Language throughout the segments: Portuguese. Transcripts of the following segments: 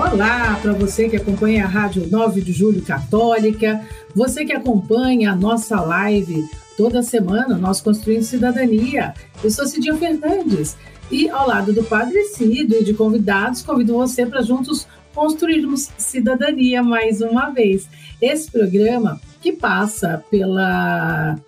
Olá para você que acompanha a Rádio 9 de Julho Católica, você que acompanha a nossa live toda semana, nós construindo cidadania. Eu sou Cidinha Fernandes e ao lado do Padre Cido e de convidados, convido você para juntos construirmos cidadania mais uma vez. Esse programa que passa pela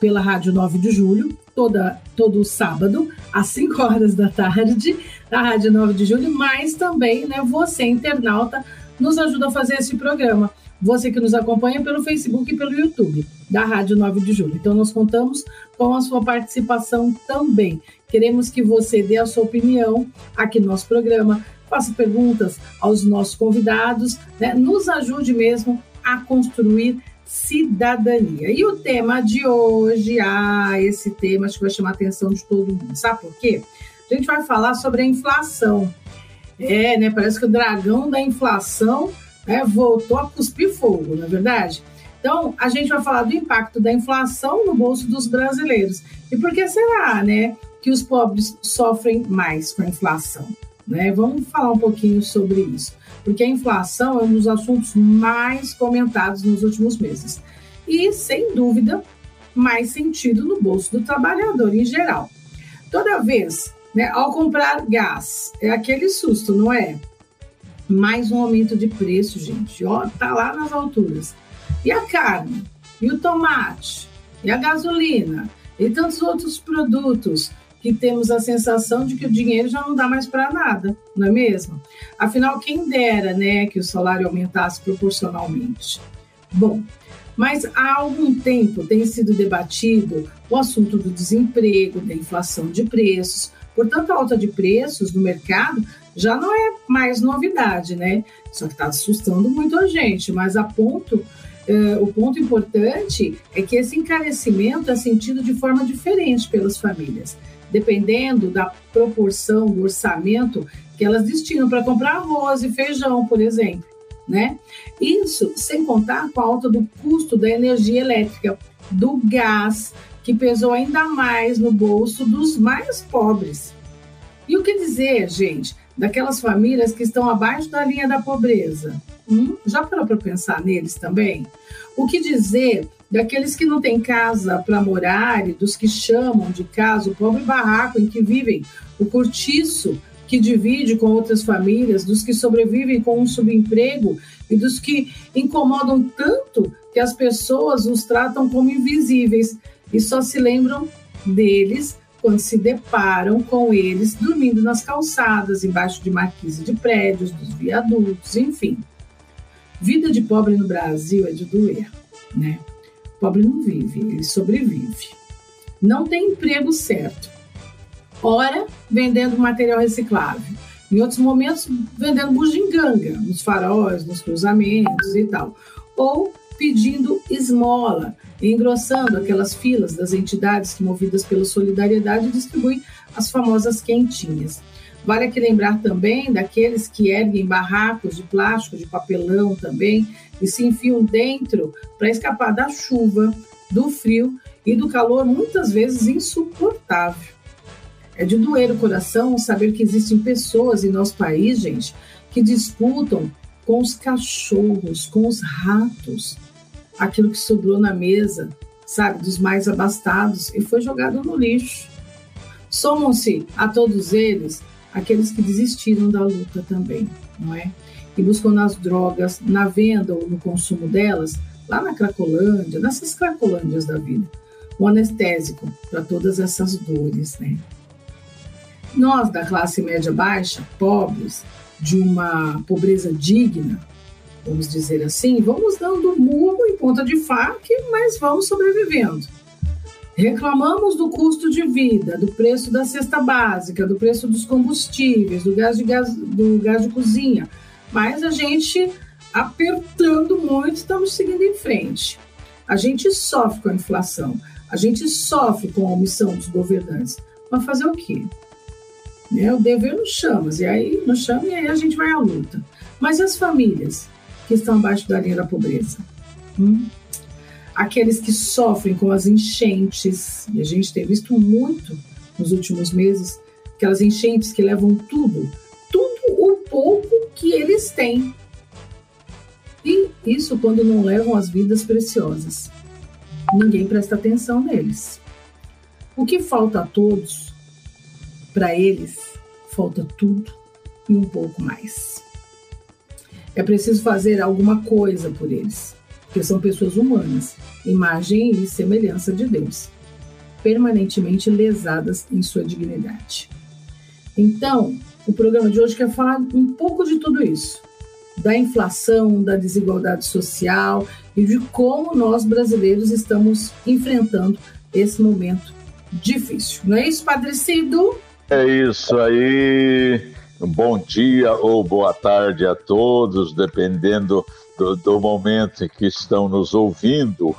pela Rádio 9 de Julho, toda, todo sábado, às 5 horas da tarde, da Rádio 9 de Julho, mas também, né, você, internauta, nos ajuda a fazer esse programa. Você que nos acompanha pelo Facebook e pelo YouTube da Rádio 9 de Julho. Então, nós contamos com a sua participação também. Queremos que você dê a sua opinião aqui no nosso programa, faça perguntas aos nossos convidados, né? nos ajude mesmo a construir cidadania. E o tema de hoje, ah, esse tema acho que vai chamar a atenção de todo mundo. Sabe por quê? A gente vai falar sobre a inflação. É, né? Parece que o dragão da inflação né, voltou a cuspir fogo, não é verdade? Então, a gente vai falar do impacto da inflação no bolso dos brasileiros. E por que será, né, que os pobres sofrem mais com a inflação? Né? Vamos falar um pouquinho sobre isso porque a inflação é um dos assuntos mais comentados nos últimos meses. E, sem dúvida, mais sentido no bolso do trabalhador em geral. Toda vez, né, ao comprar gás, é aquele susto, não é? Mais um aumento de preço, gente. Ó, tá lá nas alturas. E a carne? E o tomate? E a gasolina? E tantos outros produtos que temos a sensação de que o dinheiro já não dá mais para nada, não é mesmo? Afinal, quem dera, né, que o salário aumentasse proporcionalmente. Bom, mas há algum tempo tem sido debatido o assunto do desemprego, da inflação de preços. Portanto, a alta de preços no mercado já não é mais novidade, né? Só que está assustando muito a gente, mas a ponto Uh, o ponto importante é que esse encarecimento é sentido de forma diferente pelas famílias dependendo da proporção do orçamento que elas destinam para comprar arroz e feijão, por exemplo. Né? Isso sem contar com a alta do custo da energia elétrica, do gás, que pesou ainda mais no bolso dos mais pobres. E o que dizer, gente, daquelas famílias que estão abaixo da linha da pobreza? Hum? Já parou para pensar neles também? O que dizer daqueles que não têm casa para morar e dos que chamam de casa o pobre barraco em que vivem, o cortiço que divide com outras famílias, dos que sobrevivem com um subemprego e dos que incomodam tanto que as pessoas os tratam como invisíveis e só se lembram deles quando se deparam com eles dormindo nas calçadas, embaixo de marquise de prédios, dos viadutos, enfim. Vida de pobre no Brasil é de doer, né? Pobre não vive, ele sobrevive. Não tem emprego certo. Ora, vendendo material reciclável. Em outros momentos, vendendo bugiganga nos faróis, nos cruzamentos e tal. Ou pedindo esmola, engrossando aquelas filas das entidades que, movidas pela solidariedade, distribuem as famosas quentinhas. Vale aqui lembrar também daqueles que erguem barracos de plástico, de papelão também, e se enfiam dentro para escapar da chuva, do frio e do calor, muitas vezes insuportável. É de doer o coração saber que existem pessoas em nosso país, gente, que disputam com os cachorros, com os ratos, aquilo que sobrou na mesa, sabe, dos mais abastados e foi jogado no lixo. Somam-se a todos eles aqueles que desistiram da luta também, não é? E buscam nas drogas, na venda ou no consumo delas, lá na Cracolândia, nessas Cracolândias da vida, um anestésico para todas essas dores, né? Nós, da classe média baixa, pobres, de uma pobreza digna, vamos dizer assim, vamos dando murro em ponta de faca, mas vamos sobrevivendo. Reclamamos do custo de vida, do preço da cesta básica, do preço dos combustíveis, do gás de, gás, do gás de cozinha, mas a gente apertando muito, estamos seguindo em frente. A gente sofre com a inflação, a gente sofre com a omissão dos governantes. Mas fazer o quê? Né? O dever nos chama, e aí nos chama e aí a gente vai à luta. Mas e as famílias que estão abaixo da linha da pobreza? Hum? Aqueles que sofrem com as enchentes, e a gente tem visto muito nos últimos meses, aquelas enchentes que levam tudo, tudo o pouco que eles têm. E isso quando não levam as vidas preciosas. Ninguém presta atenção neles. O que falta a todos, para eles, falta tudo e um pouco mais. É preciso fazer alguma coisa por eles, porque são pessoas humanas, imagem e semelhança de Deus, permanentemente lesadas em sua dignidade. Então, o programa de hoje quer falar um pouco de tudo isso, da inflação, da desigualdade social e de como nós brasileiros estamos enfrentando esse momento difícil. Não é isso, Padre Cido? É isso aí. Bom dia ou boa tarde a todos, dependendo do, do momento em que estão nos ouvindo.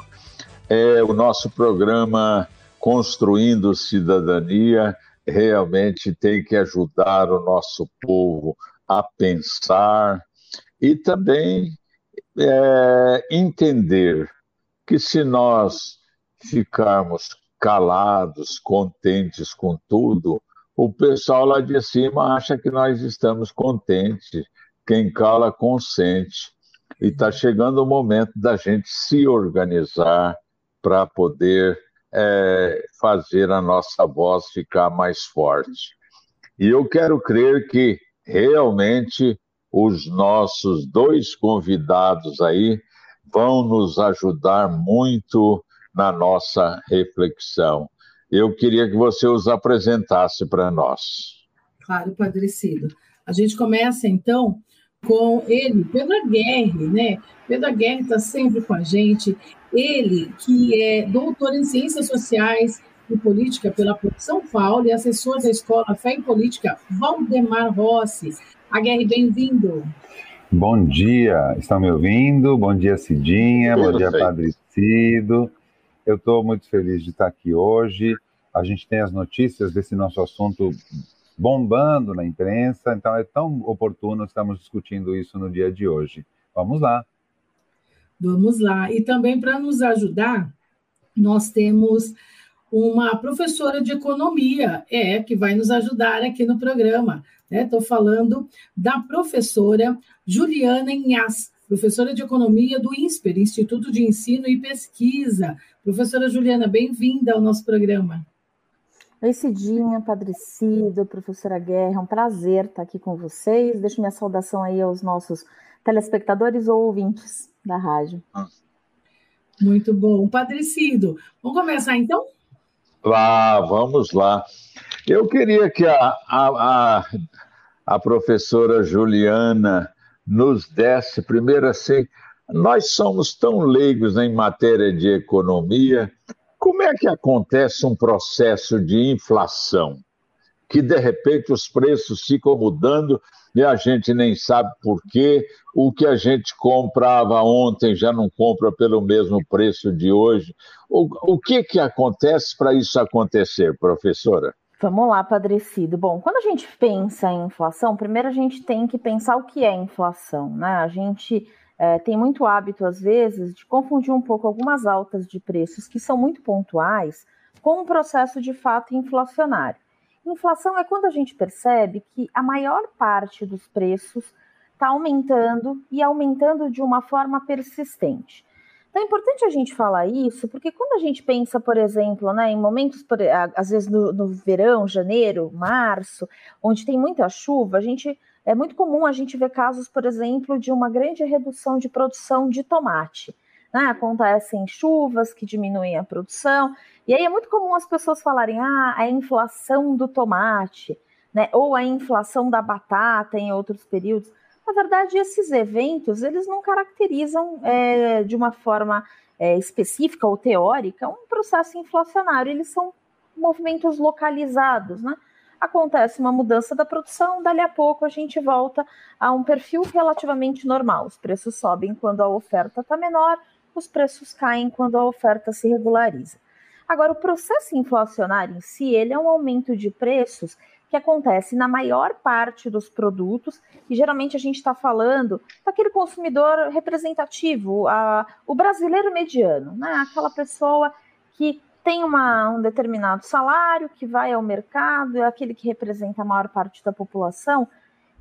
É o nosso programa Construindo Cidadania realmente tem que ajudar o nosso povo a pensar e também é, entender que se nós ficarmos calados, contentes com tudo, o pessoal lá de cima acha que nós estamos contentes. Quem cala, consente. E está chegando o momento da gente se organizar para poder é, fazer a nossa voz ficar mais forte. E eu quero crer que realmente os nossos dois convidados aí vão nos ajudar muito na nossa reflexão. Eu queria que você os apresentasse para nós. Claro, Padre Cido. A gente começa então com ele, Pedro Aguerre, né? Pedro Aguerre está sempre com a gente. Ele, que é doutor em Ciências Sociais e Política pela PUC São Paulo e assessor da Escola Fé em Política Valdemar Rossi. Aguerre, bem-vindo. Bom dia, estão me ouvindo? Bom dia, Cidinha. Bom dia, Padre Cido. Eu estou muito feliz de estar aqui hoje. A gente tem as notícias desse nosso assunto bombando na imprensa, então é tão oportuno estamos discutindo isso no dia de hoje. Vamos lá. Vamos lá. E também para nos ajudar, nós temos uma professora de economia, é, que vai nos ajudar aqui no programa. Estou né? falando da professora Juliana Inhas professora de Economia do INSPER, Instituto de Ensino e Pesquisa. Professora Juliana, bem-vinda ao nosso programa. Oi, Cidinha, Padrecido, professora Guerra, é um prazer estar aqui com vocês. Deixo minha saudação aí aos nossos telespectadores ou ouvintes da rádio. Muito bom. Padrecido, vamos começar então? Lá, vamos lá. Eu queria que a, a, a, a professora Juliana nos desse, primeiro assim, nós somos tão leigos em matéria de economia, como é que acontece um processo de inflação? Que de repente os preços ficam mudando e a gente nem sabe por quê. O que a gente comprava ontem já não compra pelo mesmo preço de hoje. O, o que, que acontece para isso acontecer, professora? Vamos lá, Padrecido. Bom, quando a gente pensa em inflação, primeiro a gente tem que pensar o que é inflação, né? A gente é, tem muito hábito, às vezes, de confundir um pouco algumas altas de preços que são muito pontuais com um processo de fato inflacionário. Inflação é quando a gente percebe que a maior parte dos preços está aumentando e aumentando de uma forma persistente. Então é importante a gente falar isso, porque quando a gente pensa, por exemplo, né, em momentos, por, às vezes no, no verão, janeiro, março, onde tem muita chuva, a gente é muito comum a gente ver casos, por exemplo, de uma grande redução de produção de tomate. Né? Acontecem chuvas que diminuem a produção, e aí é muito comum as pessoas falarem: ah, a inflação do tomate, né? ou a inflação da batata em outros períodos. Na verdade, esses eventos eles não caracterizam é, de uma forma é, específica ou teórica um processo inflacionário, eles são movimentos localizados, né? Acontece uma mudança da produção, dali a pouco a gente volta a um perfil relativamente normal. Os preços sobem quando a oferta está menor, os preços caem quando a oferta se regulariza. Agora, o processo inflacionário em si, ele é um aumento de preços que acontece na maior parte dos produtos, e geralmente a gente está falando daquele consumidor representativo, a, o brasileiro mediano, né? aquela pessoa que tem uma, um determinado salário, que vai ao mercado, é aquele que representa a maior parte da população,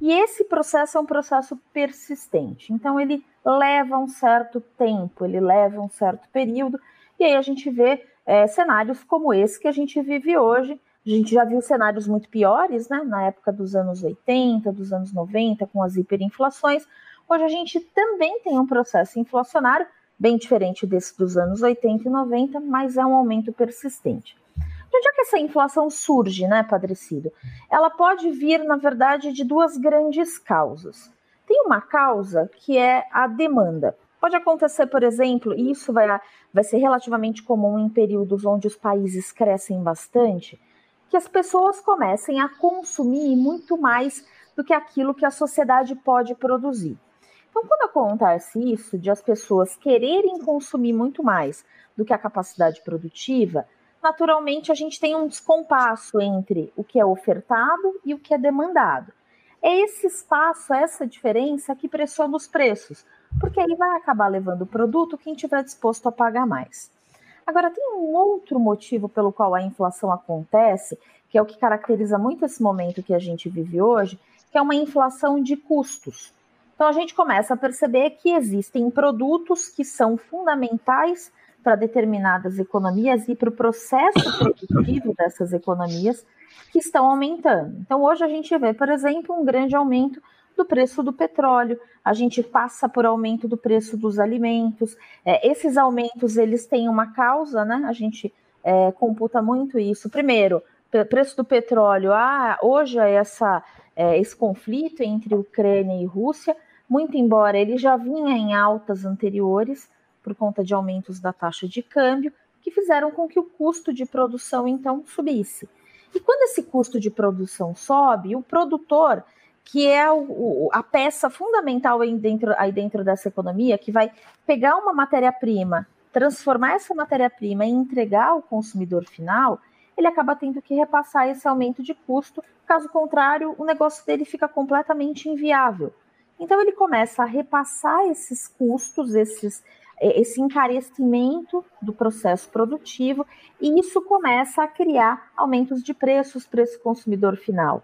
e esse processo é um processo persistente. Então, ele leva um certo tempo, ele leva um certo período, e aí a gente vê é, cenários como esse que a gente vive hoje. A gente já viu cenários muito piores, né? Na época dos anos 80, dos anos 90, com as hiperinflações. Hoje a gente também tem um processo inflacionário, bem diferente desse dos anos 80 e 90, mas é um aumento persistente. De onde é que essa inflação surge, né, Padrecido? Ela pode vir, na verdade, de duas grandes causas. Tem uma causa que é a demanda. Pode acontecer, por exemplo, e isso vai, vai ser relativamente comum em períodos onde os países crescem bastante, que as pessoas comecem a consumir muito mais do que aquilo que a sociedade pode produzir. Então, quando acontece isso, de as pessoas quererem consumir muito mais do que a capacidade produtiva, naturalmente a gente tem um descompasso entre o que é ofertado e o que é demandado. É esse espaço, essa diferença que pressiona os preços, porque aí vai acabar levando o produto quem estiver disposto a pagar mais. Agora, tem um outro motivo pelo qual a inflação acontece, que é o que caracteriza muito esse momento que a gente vive hoje, que é uma inflação de custos. Então, a gente começa a perceber que existem produtos que são fundamentais para determinadas economias e para o processo produtivo dessas economias que estão aumentando. Então, hoje a gente vê, por exemplo, um grande aumento do preço do petróleo, a gente passa por aumento do preço dos alimentos. É, esses aumentos eles têm uma causa, né? A gente é, computa muito isso. Primeiro, preço do petróleo. Ah, hoje é essa, é, esse conflito entre Ucrânia e Rússia, muito embora ele já vinha em altas anteriores por conta de aumentos da taxa de câmbio, que fizeram com que o custo de produção então subisse. E quando esse custo de produção sobe, o produtor que é o, a peça fundamental aí dentro, aí dentro dessa economia, que vai pegar uma matéria-prima, transformar essa matéria-prima e entregar ao consumidor final, ele acaba tendo que repassar esse aumento de custo, caso contrário, o negócio dele fica completamente inviável. Então ele começa a repassar esses custos, esses, esse encarecimento do processo produtivo, e isso começa a criar aumentos de preços para esse consumidor final.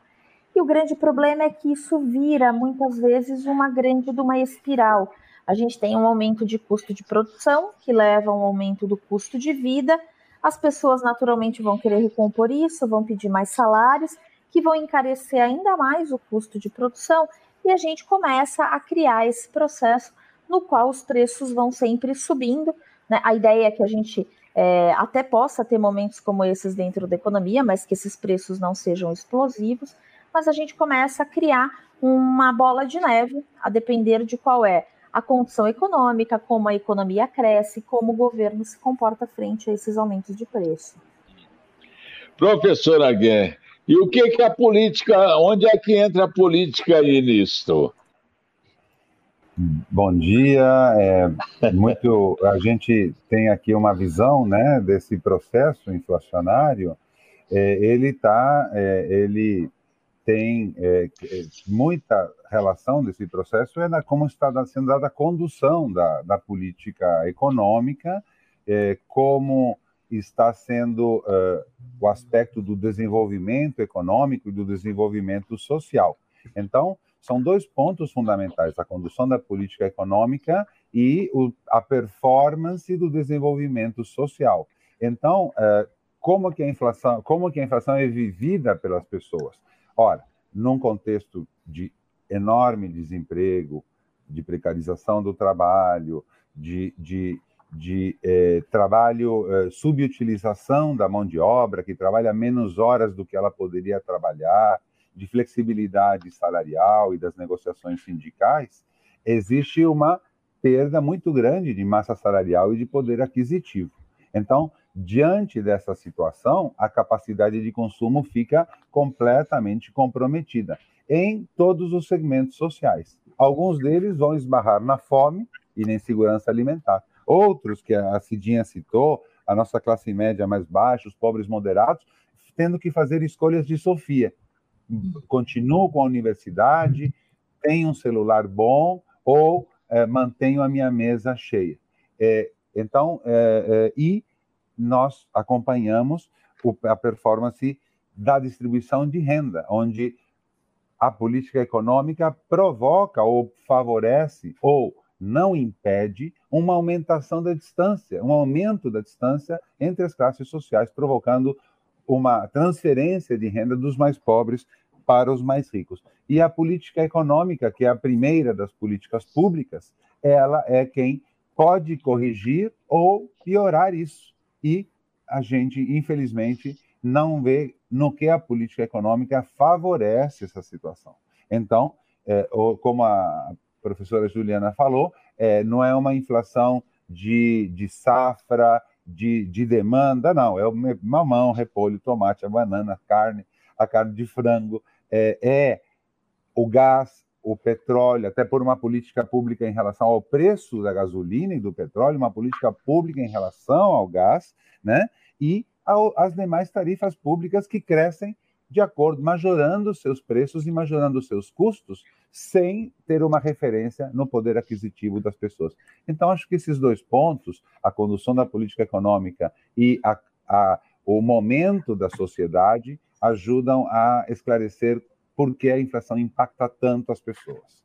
E o grande problema é que isso vira muitas vezes uma grande de uma espiral. A gente tem um aumento de custo de produção, que leva a um aumento do custo de vida. As pessoas naturalmente vão querer recompor isso, vão pedir mais salários, que vão encarecer ainda mais o custo de produção, e a gente começa a criar esse processo no qual os preços vão sempre subindo. Né? A ideia é que a gente é, até possa ter momentos como esses dentro da economia, mas que esses preços não sejam explosivos mas a gente começa a criar uma bola de neve, a depender de qual é a condição econômica, como a economia cresce, como o governo se comporta frente a esses aumentos de preço. Professora Guerra, e o que, que a política, onde é que entra a política aí nisto? Bom dia, é muito. A gente tem aqui uma visão, né, desse processo inflacionário. É, ele está, é, ele tem é, muita relação desse processo é na como está sendo dada a condução da, da política econômica, é, como está sendo é, o aspecto do desenvolvimento econômico e do desenvolvimento social. Então, são dois pontos fundamentais: a condução da política econômica e o, a performance do desenvolvimento social. Então, é, como que a inflação, como que a inflação é vivida pelas pessoas? Ora, num contexto de enorme desemprego, de precarização do trabalho, de, de, de eh, trabalho, eh, subutilização da mão de obra, que trabalha menos horas do que ela poderia trabalhar, de flexibilidade salarial e das negociações sindicais, existe uma perda muito grande de massa salarial e de poder aquisitivo. Então, Diante dessa situação, a capacidade de consumo fica completamente comprometida em todos os segmentos sociais. Alguns deles vão esbarrar na fome e na insegurança alimentar. Outros que a Cidinha citou, a nossa classe média mais baixa, os pobres moderados, tendo que fazer escolhas de Sofia. Continuo com a universidade, tenho um celular bom ou é, mantenho a minha mesa cheia. É, então, é, é e nós acompanhamos a performance da distribuição de renda, onde a política econômica provoca ou favorece ou não impede uma aumentação da distância, um aumento da distância entre as classes sociais, provocando uma transferência de renda dos mais pobres para os mais ricos. E a política econômica, que é a primeira das políticas públicas, ela é quem pode corrigir ou piorar isso. E a gente, infelizmente, não vê no que a política econômica favorece essa situação. Então, é, como a professora Juliana falou, é, não é uma inflação de, de safra, de, de demanda, não, é o mamão, repolho, tomate, a banana, a carne, a carne de frango, é, é o gás, o petróleo, até por uma política pública em relação ao preço da gasolina e do petróleo, uma política pública em relação ao gás, né? E ao, as demais tarifas públicas que crescem de acordo, majorando seus preços e majorando seus custos, sem ter uma referência no poder aquisitivo das pessoas. Então, acho que esses dois pontos, a condução da política econômica e a, a, o momento da sociedade, ajudam a esclarecer por que a inflação impacta tanto as pessoas.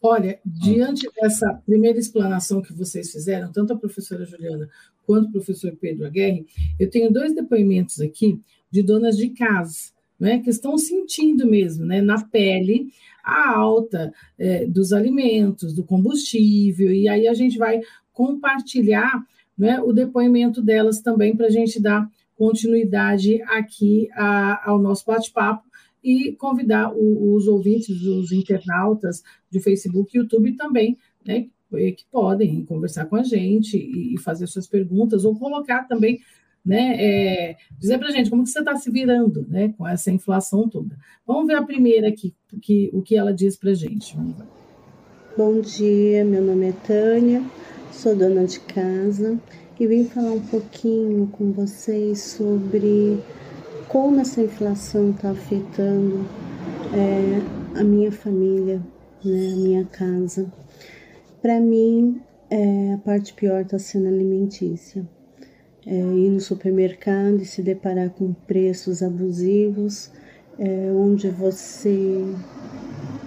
Olha, diante dessa primeira explanação que vocês fizeram, tanto a professora Juliana quanto o professor Pedro Aguerre, eu tenho dois depoimentos aqui de donas de casa, né, que estão sentindo mesmo, né, na pele, a alta é, dos alimentos, do combustível, e aí a gente vai compartilhar né, o depoimento delas também para a gente dar continuidade aqui a, ao nosso bate-papo e convidar o, os ouvintes, os internautas de Facebook e YouTube também, né, que podem conversar com a gente e fazer suas perguntas, ou colocar também, né, é, dizer para a gente como que você está se virando né, com essa inflação toda. Vamos ver a primeira aqui, que, o que ela diz para a gente. Bom dia, meu nome é Tânia, sou dona de casa e vim falar um pouquinho com vocês sobre como essa inflação está afetando é, a minha família, né, a minha casa. Para mim, é, a parte pior está sendo alimentícia. É, ir no supermercado e se deparar com preços abusivos, é, onde você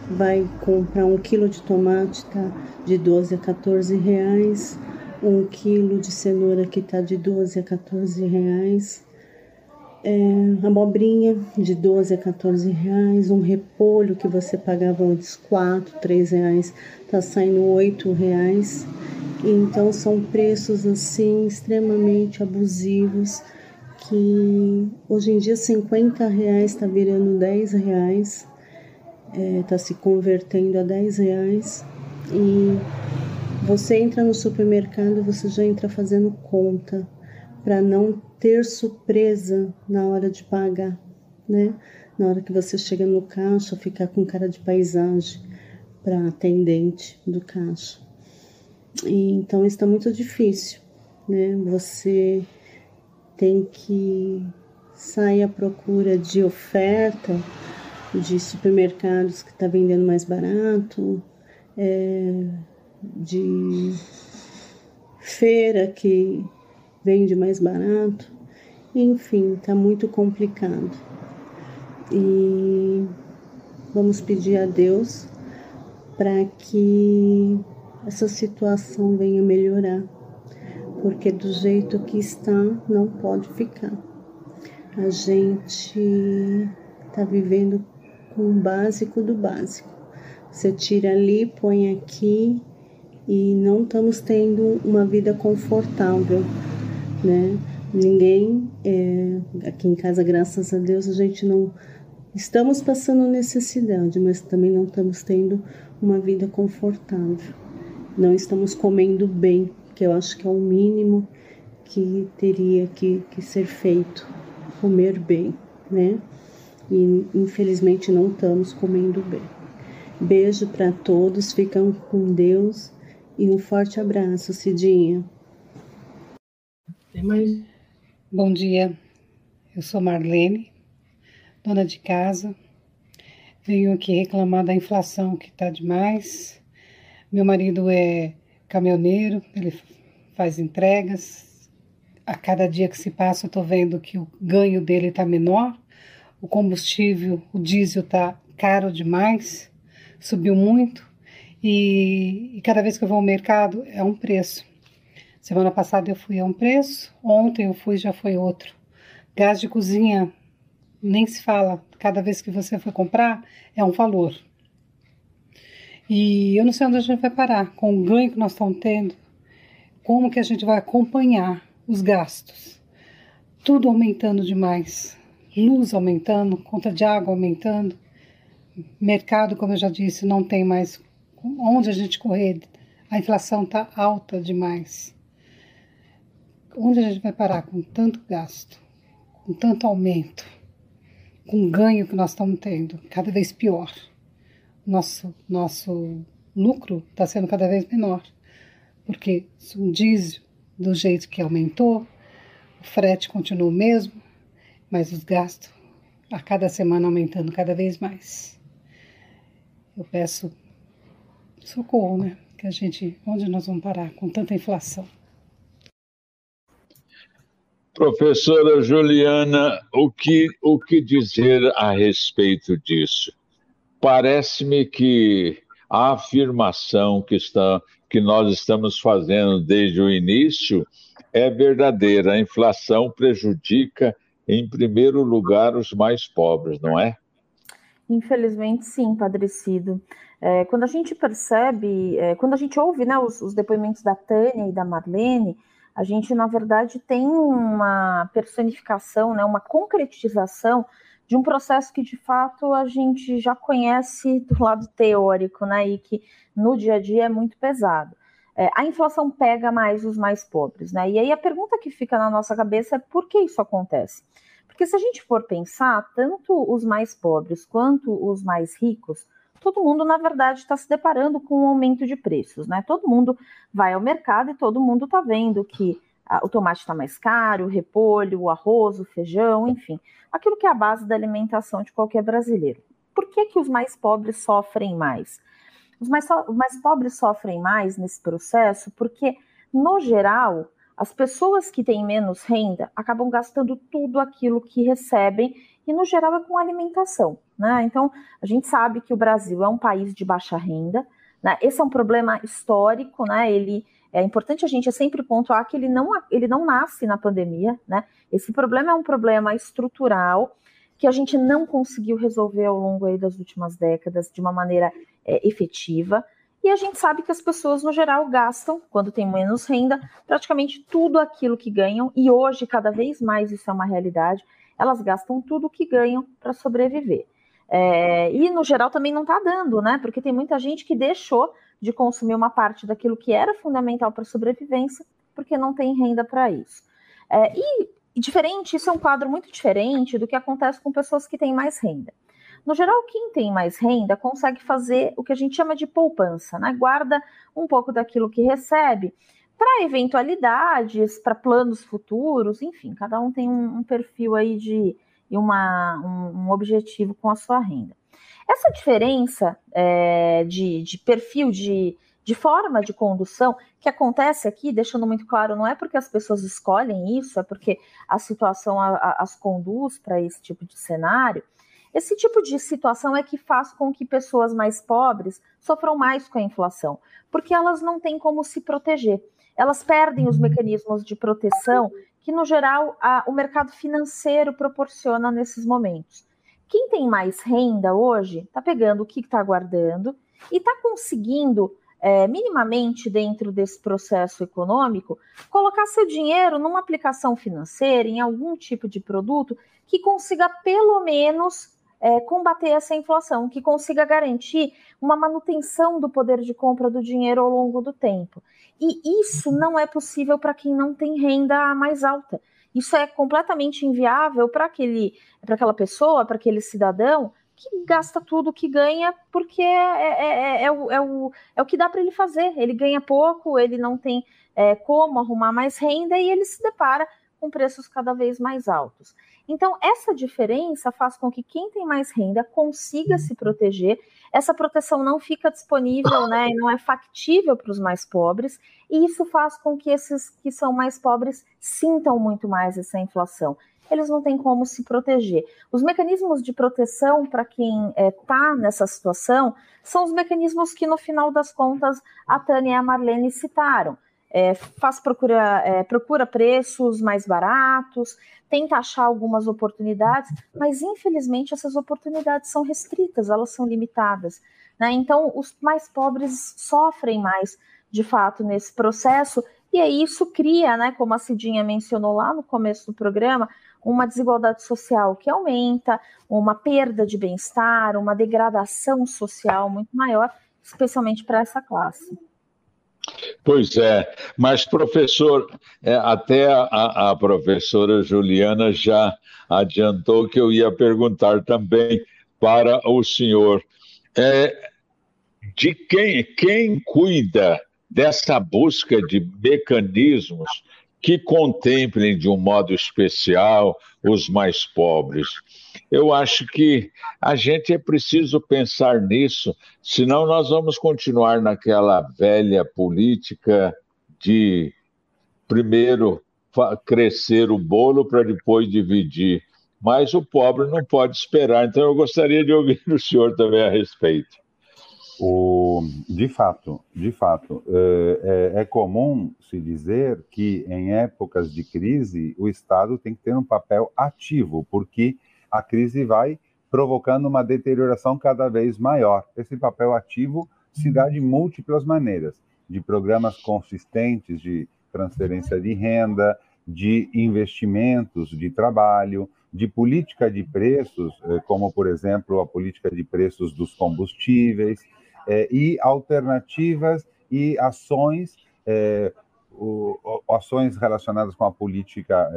vai comprar um quilo de tomate tá de 12 a 14 reais, um quilo de cenoura que tá de 12 a 14 reais, é, abobrinha de 12 a 14 reais, um repolho que você pagava antes 4, 3 reais, tá saindo 8 reais. Então são preços assim extremamente abusivos que hoje em dia 50 reais está virando 10 reais, está é, tá se convertendo a 10 reais e você entra no supermercado, você já entra fazendo conta para não ter surpresa na hora de pagar, né? Na hora que você chega no caixa, ficar com cara de paisagem para atendente do caixa. E, então está muito difícil, né? Você tem que sair à procura de oferta de supermercados que está vendendo mais barato, é, de feira que vende mais barato. Enfim, está muito complicado. E vamos pedir a Deus para que essa situação venha melhorar, porque do jeito que está não pode ficar. A gente está vivendo com o básico do básico. Você tira ali, põe aqui e não estamos tendo uma vida confortável né? Ninguém, é, aqui em casa, graças a Deus, a gente não estamos passando necessidade, mas também não estamos tendo uma vida confortável. Não estamos comendo bem, que eu acho que é o mínimo que teria que, que ser feito, comer bem, né? E infelizmente não estamos comendo bem. Beijo para todos, ficam com Deus e um forte abraço, Cidinha. Bom dia, eu sou Marlene, dona de casa. Venho aqui reclamar da inflação que está demais. Meu marido é caminhoneiro, ele faz entregas. A cada dia que se passa, eu estou vendo que o ganho dele está menor. O combustível, o diesel está caro demais, subiu muito. E, e cada vez que eu vou ao mercado é um preço. Semana passada eu fui a um preço, ontem eu fui já foi outro. Gás de cozinha nem se fala. Cada vez que você for comprar é um valor. E eu não sei onde a gente vai parar com o ganho que nós estamos tendo. Como que a gente vai acompanhar os gastos? Tudo aumentando demais. Luz aumentando, conta de água aumentando. Mercado, como eu já disse, não tem mais onde a gente correr. A inflação está alta demais. Onde a gente vai parar com tanto gasto, com tanto aumento, com o ganho que nós estamos tendo, cada vez pior? Nosso, nosso lucro está sendo cada vez menor, porque o diesel, do jeito que aumentou, o frete continua o mesmo, mas os gastos a cada semana aumentando cada vez mais. Eu peço socorro, né? Que a gente, onde nós vamos parar com tanta inflação? Professora Juliana, o que, o que dizer a respeito disso? Parece-me que a afirmação que, está, que nós estamos fazendo desde o início é verdadeira. A inflação prejudica, em primeiro lugar, os mais pobres, não é? Infelizmente, sim, Padrecido. É, quando a gente percebe, é, quando a gente ouve né, os, os, depoimentos da Tânia e da Marlene, a gente, na verdade, tem uma personificação, né, uma concretização de um processo que, de fato, a gente já conhece do lado teórico, né, e que no dia a dia é muito pesado. É, a inflação pega mais os mais pobres, né? E aí a pergunta que fica na nossa cabeça é por que isso acontece? Porque se a gente for pensar, tanto os mais pobres quanto os mais ricos todo mundo, na verdade, está se deparando com um aumento de preços, né? Todo mundo vai ao mercado e todo mundo está vendo que o tomate está mais caro, o repolho, o arroz, o feijão, enfim, aquilo que é a base da alimentação de qualquer brasileiro. Por que, que os mais pobres sofrem mais? Os mais, so os mais pobres sofrem mais nesse processo porque, no geral, as pessoas que têm menos renda acabam gastando tudo aquilo que recebem e, no geral, é com alimentação. Né? Então, a gente sabe que o Brasil é um país de baixa renda, né? esse é um problema histórico, né? ele é importante a gente sempre pontuar que ele não, ele não nasce na pandemia, né? esse problema é um problema estrutural que a gente não conseguiu resolver ao longo das últimas décadas de uma maneira é, efetiva. E a gente sabe que as pessoas, no geral, gastam, quando tem menos renda, praticamente tudo aquilo que ganham, e hoje, cada vez mais, isso é uma realidade elas gastam tudo o que ganham para sobreviver. É, e no geral também não está dando, né? Porque tem muita gente que deixou de consumir uma parte daquilo que era fundamental para a sobrevivência, porque não tem renda para isso. É, e, diferente, isso é um quadro muito diferente do que acontece com pessoas que têm mais renda. No geral, quem tem mais renda consegue fazer o que a gente chama de poupança, né? Guarda um pouco daquilo que recebe para eventualidades, para planos futuros, enfim, cada um tem um, um perfil aí de e uma, um, um, objetivo com a sua renda. Essa diferença é, de, de perfil, de, de forma de condução, que acontece aqui, deixando muito claro, não é porque as pessoas escolhem isso, é porque a situação a, a, as conduz para esse tipo de cenário. Esse tipo de situação é que faz com que pessoas mais pobres sofram mais com a inflação, porque elas não têm como se proteger elas perdem os mecanismos de proteção que, no geral, a, o mercado financeiro proporciona nesses momentos. Quem tem mais renda hoje está pegando o que está guardando e está conseguindo, é, minimamente dentro desse processo econômico, colocar seu dinheiro numa aplicação financeira, em algum tipo de produto que consiga pelo menos é, combater essa inflação, que consiga garantir uma manutenção do poder de compra do dinheiro ao longo do tempo. E isso não é possível para quem não tem renda mais alta. Isso é completamente inviável para aquela pessoa, para aquele cidadão que gasta tudo que ganha porque é, é, é, é o, é, o, é o que dá para ele fazer. Ele ganha pouco, ele não tem é, como arrumar mais renda e ele se depara com preços cada vez mais altos. Então, essa diferença faz com que quem tem mais renda consiga se proteger. Essa proteção não fica disponível, né, e não é factível para os mais pobres, e isso faz com que esses que são mais pobres sintam muito mais essa inflação. Eles não têm como se proteger. Os mecanismos de proteção para quem está é, tá nessa situação são os mecanismos que, no final das contas, a Tânia e a Marlene citaram é, faz procura, é, procura preços mais baratos, tenta achar algumas oportunidades, mas infelizmente essas oportunidades são restritas, elas são limitadas. Né? Então, os mais pobres sofrem mais, de fato, nesse processo, e aí isso cria, né, como a Cidinha mencionou lá no começo do programa, uma desigualdade social que aumenta, uma perda de bem-estar, uma degradação social muito maior, especialmente para essa classe. Pois é, mas professor, é, até a, a, professora Juliana já adiantou que eu ia perguntar também para o senhor é, de quem, quem cuida dessa busca de mecanismos que contemplem de um modo especial os mais pobres. Eu acho que a gente é preciso pensar nisso, senão nós vamos continuar naquela velha política de primeiro crescer o bolo para depois dividir. Mas o pobre não pode esperar. Então eu gostaria de ouvir o senhor também a respeito. O, de fato, de fato, é, é, é, comum se dizer que em épocas de crise o Estado tem que ter um papel ativo, porque a crise vai provocando uma deterioração cada vez maior. Esse papel ativo se dá de múltiplas maneiras, de programas consistentes de transferência de renda, de investimentos de trabalho, de política de preços, eh, como por exemplo a política de preços dos combustíveis, é, e alternativas e ações, o, ações relacionadas com a política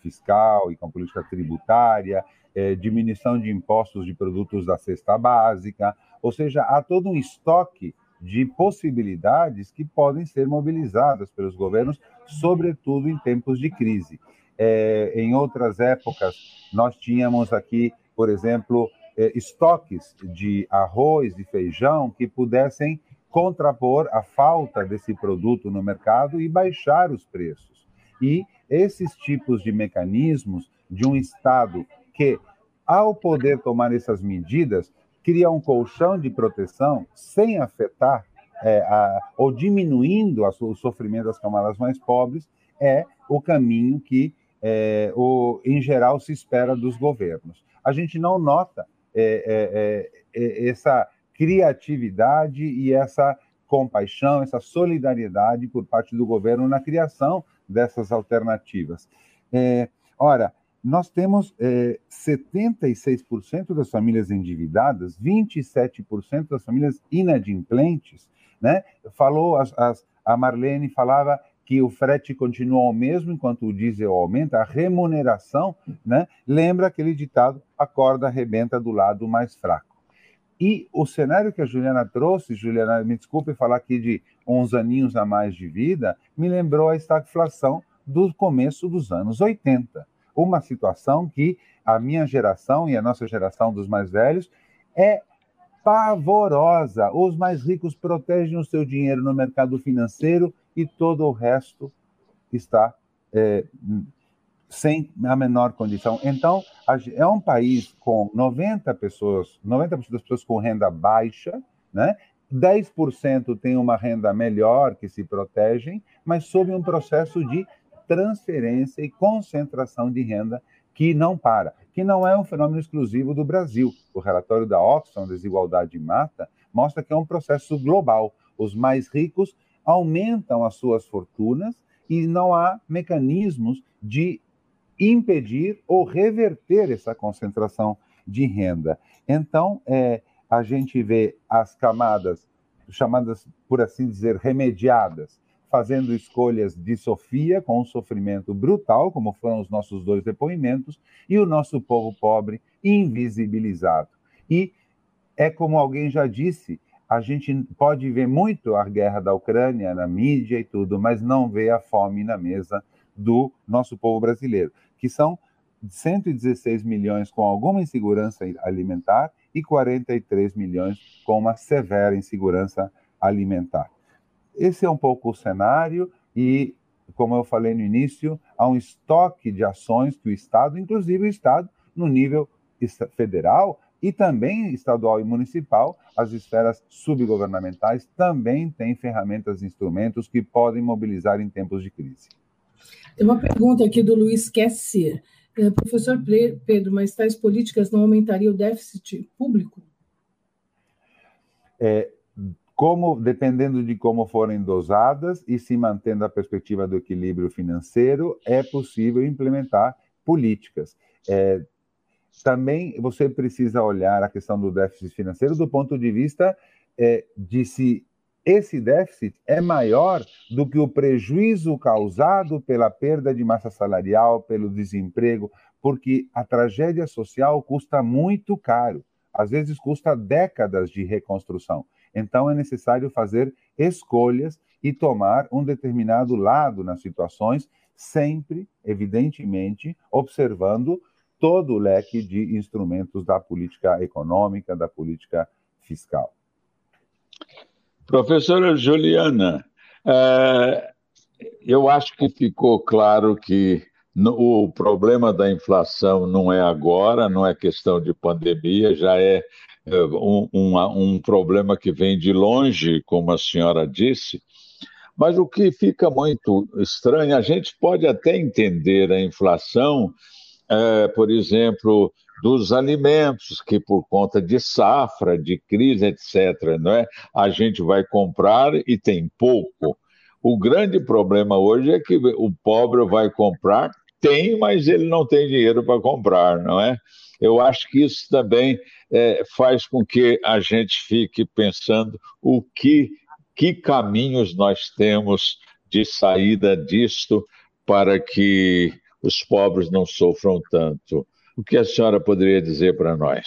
fiscal e com a política tributária, é, diminuição de impostos de produtos da cesta básica, ou seja, há todo um estoque de possibilidades que podem ser mobilizadas pelos governos, sobretudo em tempos de crise. É, em outras épocas, nós tínhamos aqui, por exemplo, é, estoques de arroz e feijão que pudessem contrapor a falta desse produto no mercado e baixar os preços. E esses tipos de mecanismos de um Estado que, ao poder tomar essas medidas, cria um colchão de proteção sem afetar é, a, ou diminuindo a, o sofrimento das camadas mais pobres, é o caminho que, é, o, em geral, se espera dos governos. A gente não nota é é, é, é, essa criatividade e essa compaixão, essa solidariedade por parte do governo na criação dessas alternativas. É, ora, nós temos é, 76% das famílias endividadas, 27% das famílias inadimplentes, né? Falou, as, as, a Marlene falava que o frete continua o mesmo enquanto o diesel aumenta, a remuneração, né, lembra aquele ditado: a corda arrebenta do lado mais fraco. E o cenário que a Juliana trouxe, Juliana, me desculpe falar aqui de uns aninhos a mais de vida, me lembrou a estagflação do começo dos anos 80. Uma situação que a minha geração e a nossa geração dos mais velhos é pavorosa. Os mais ricos protegem o seu dinheiro no mercado financeiro e todo o resto está é, sem a menor condição. Então, é um país com 90 pessoas, 90% das pessoas com renda baixa, né? 10% tem uma renda melhor que se protegem, mas sob um processo de transferência e concentração de renda que não para, que não é um fenômeno exclusivo do Brasil. O relatório da Oxfam, Desigualdade Mata, mostra que é um processo global. Os mais ricos aumentam as suas fortunas e não há mecanismos de impedir ou reverter essa concentração de renda. Então, é, a gente vê as camadas chamadas, por assim dizer, remediadas, fazendo escolhas de Sofia com um sofrimento brutal, como foram os nossos dois depoimentos, e o nosso povo pobre invisibilizado. E é como alguém já disse, a gente pode ver muito a guerra da Ucrânia na mídia e tudo, mas não vê a fome na mesa do nosso povo brasileiro, que são 116 milhões com alguma insegurança alimentar e 43 milhões com uma severa insegurança alimentar. Esse é um pouco o cenário e, como eu falei no início, há um estoque de ações que o Estado, inclusive o Estado, no nível federal, e também estadual e municipal, as esferas subgovernamentais também têm ferramentas e instrumentos que podem mobilizar em tempos de crise. Tem uma pergunta aqui do Luiz Kessier. É, professor Pedro, mas tais políticas não aumentariam o déficit público? É, como, dependendo de como forem dosadas e se mantendo a perspectiva do equilíbrio financeiro, é possível implementar políticas. É, também você precisa olhar a questão do déficit financeiro do ponto de vista é, de se esse déficit é maior do que o prejuízo causado pela perda de massa salarial, pelo desemprego, porque a tragédia social custa muito caro, às vezes custa décadas de reconstrução. Então é necessário fazer escolhas e tomar um determinado lado nas situações, sempre, evidentemente, observando todo o leque de instrumentos da política econômica, da política fiscal. Professora Juliana, é, eu acho que ficou claro que o problema da inflação não é agora, não é questão de pandemia, já é um, um, problema que vem de longe, como a senhora disse. Mas o que fica muito estranho, a gente pode até entender a inflação é, por exemplo, dos alimentos, que por conta de safra, de crise, etc., não é? a gente vai comprar e tem pouco. O grande problema hoje é que o pobre vai comprar, tem, mas ele não tem dinheiro para comprar, não é? Eu acho que isso também é, faz com que a gente fique pensando o que, que caminhos nós temos de saída disto para que os pobres não sofram tanto. O que a senhora poderia dizer para nós?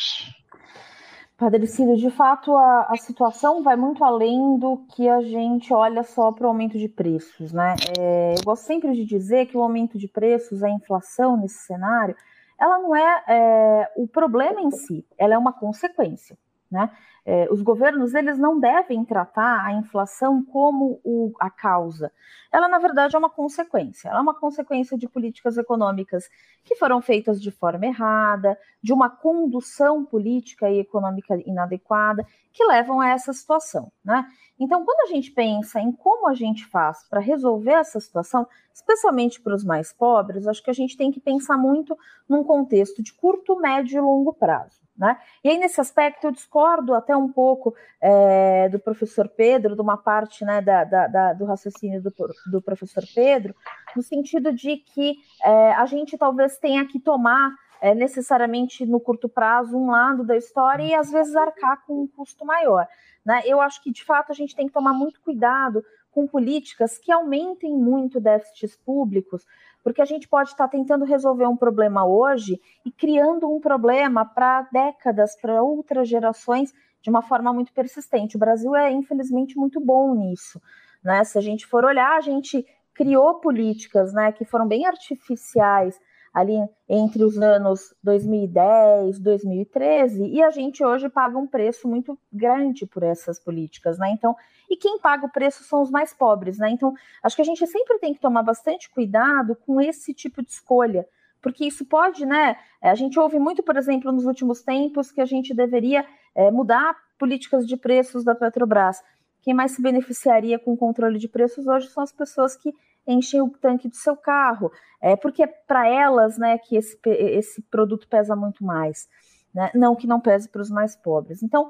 Padre Ciro, de fato, a, a, situação vai muito além do que a gente olha só para o aumento de preços, né? É, eu gosto sempre de dizer que o aumento de preços, a inflação nesse cenário, ela não é, é o problema em si, ela é uma consequência, né? É, os governos eles não devem tratar a inflação como o, a causa. Ela, na verdade, é uma consequência. Ela é uma consequência de políticas econômicas que foram feitas de forma errada, de uma condução política e econômica inadequada, que levam a essa situação. Né? Então, quando a gente pensa em como a gente faz para resolver essa situação, especialmente para os mais pobres, acho que a gente tem que pensar muito num contexto de curto, médio e longo prazo. Né? E aí, nesse aspecto, eu discordo até um pouco é, do professor Pedro, de uma parte né, da, da, da, do raciocínio do, do, professor Pedro, no sentido de que é, a gente talvez tenha que tomar é, necessariamente no curto prazo um lado da história e às vezes arcar com um custo maior. Né? Eu acho que, de fato, a gente tem que tomar muito cuidado com políticas que aumentem muito déficits públicos, porque a gente pode estar tentando resolver um problema hoje e criando um problema para décadas, para outras gerações, de uma forma muito persistente. O Brasil é, infelizmente, muito bom nisso. Né? Se a gente for olhar, a gente criou políticas né, que foram bem artificiais ali entre os anos 2010, 2013, e a gente hoje paga um preço muito grande por essas políticas, né? Então, e quem paga o preço são os mais pobres, né? Então, acho que a gente sempre tem que tomar bastante cuidado com esse tipo de escolha, porque isso pode, né? A gente ouve muito, por exemplo, nos últimos tempos, que a gente deveria é, mudar políticas de preços da Petrobras. Quem mais se beneficiaria com o controle de preços hoje são as pessoas que enchem o tanque do seu carro, é porque é para elas, né, que esse, esse produto pesa muito mais, né? Não que não pese para os mais pobres. Então,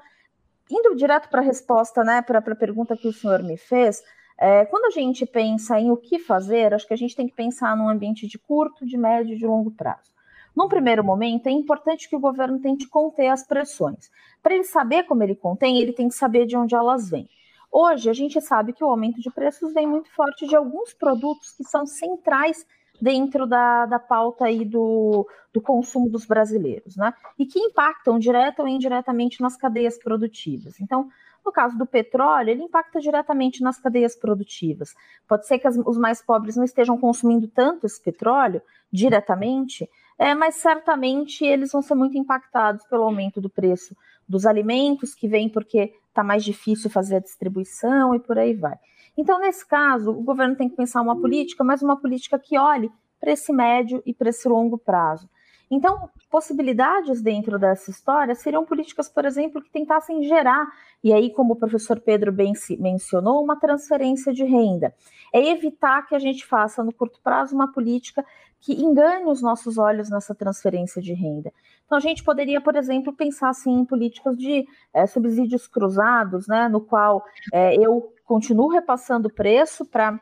indo direto para a resposta, né, para a pergunta que o senhor me fez, é, quando a gente pensa em o que fazer, acho que a gente tem que pensar num ambiente de curto, de médio e de longo prazo. Num primeiro momento, é importante que o governo tente conter as pressões. Para ele saber como ele contém, ele tem que saber de onde elas vêm. Hoje, a gente sabe que o aumento de preços vem muito forte de alguns produtos que são centrais dentro da, da pauta aí do, do consumo dos brasileiros, né? E que impactam direta ou indiretamente nas cadeias produtivas. Então, No caso do petróleo, ele impacta diretamente nas cadeias produtivas. Pode ser que as, os mais pobres não estejam consumindo tanto esse petróleo diretamente, é, mas certamente eles vão ser muito impactados pelo aumento do preço dos alimentos, que vem porque está mais difícil fazer a distribuição e por aí vai. Então, nesse caso, o governo tem que pensar uma política, mas uma política que olhe para esse médio e para esse longo prazo. Então, possibilidades dentro dessa história seriam políticas, por exemplo, que tentassem gerar, e aí, como o professor Pedro bem mencionou, uma transferência de renda. É evitar que a gente faça no curto prazo uma política que engane os nossos olhos nessa transferência de renda. Então, a gente poderia, por exemplo, pensar assim, em políticas de é, subsídios cruzados, né, no qual é, eu continuo repassando preço para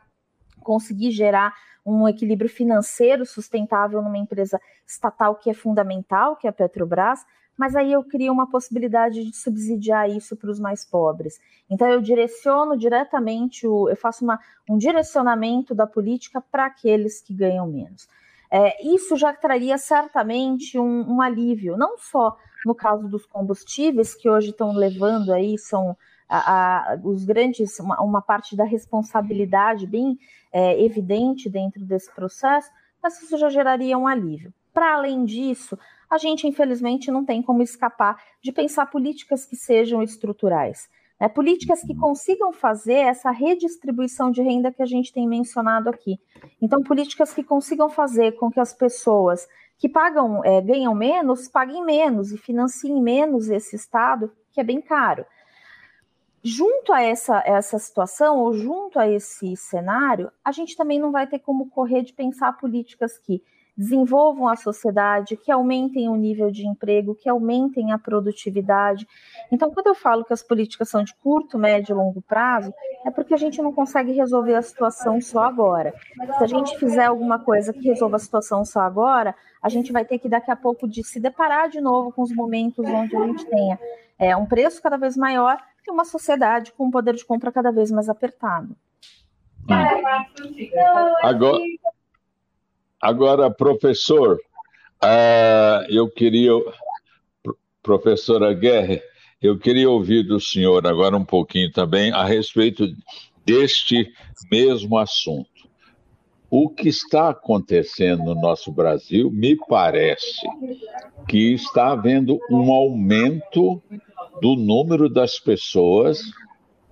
conseguir gerar um equilíbrio financeiro sustentável numa empresa estatal que é fundamental, que é a Petrobras, mas aí eu crio uma possibilidade de subsidiar isso para os mais pobres. Então eu direciono diretamente, o, eu faço uma, um direcionamento da política para aqueles que ganham menos. É, isso já traria certamente um, um, alívio, não só no caso dos combustíveis, que hoje estão levando aí, são a, a, os grandes, uma, uma, parte da responsabilidade bem é, evidente dentro desse processo, mas isso já geraria um alívio. Para além disso, a gente infelizmente não tem como escapar de pensar políticas que sejam estruturais. Né? Políticas que consigam fazer essa redistribuição de renda que a gente tem mencionado aqui. Então, políticas que consigam fazer com que as pessoas que pagam, é, ganham menos, paguem menos e financiem menos esse Estado, que é bem caro junto a essa, essa situação, ou junto a esse cenário, a gente também não vai ter como correr de pensar políticas que desenvolvam a sociedade, que aumentem o nível de emprego, que aumentem a produtividade. Então, quando eu falo que as políticas são de curto, médio e longo prazo, é porque a gente não consegue resolver a situação só agora. Se a gente fizer alguma coisa que resolva a situação só agora, a gente vai ter que daqui a pouco de se deparar de novo com os momentos onde a gente tenha é, um preço cada vez maior e uma sociedade com um poder de compra cada vez mais apertado. Agora, agora professor, uh, eu queria, professora Guerra, eu queria ouvir do senhor agora um pouquinho também a respeito deste mesmo assunto. O que está acontecendo no nosso Brasil me parece que está havendo um aumento do número das pessoas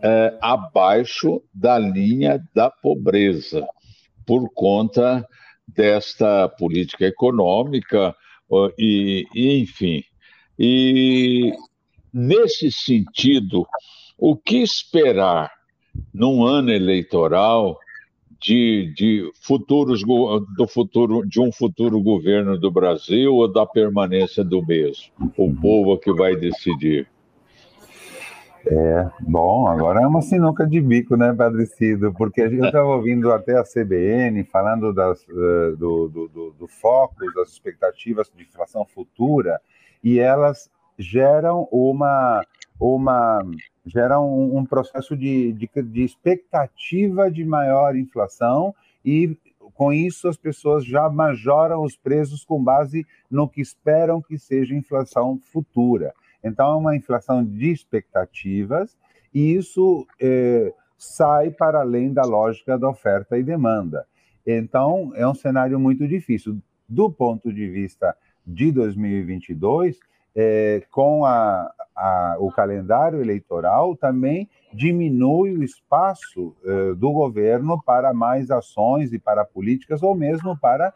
é, abaixo da linha da pobreza, por conta desta política econômica e, e enfim. E nesse sentido, o que esperar num ano eleitoral de, de futuros do futuro de um futuro governo do Brasil ou da permanência do mesmo? O povo que vai decidir. É, bom, agora é uma sinuca de bico, né, Padre Cido? Porque eu estava ouvindo até a CBN falando das, uh, do, do, do, do foco, das expectativas de inflação futura, e elas geram uma, uma geram um, um processo de, de, de expectativa de maior inflação e com isso as pessoas já majoram os preços com base no que esperam que seja inflação futura. Então, é uma inflação de expectativas, e isso é, sai para além da lógica da oferta e demanda. Então, é um cenário muito difícil. Do ponto de vista de 2022, é, com a, a, o calendário eleitoral, também diminui o espaço é, do governo para mais ações e para políticas, ou mesmo para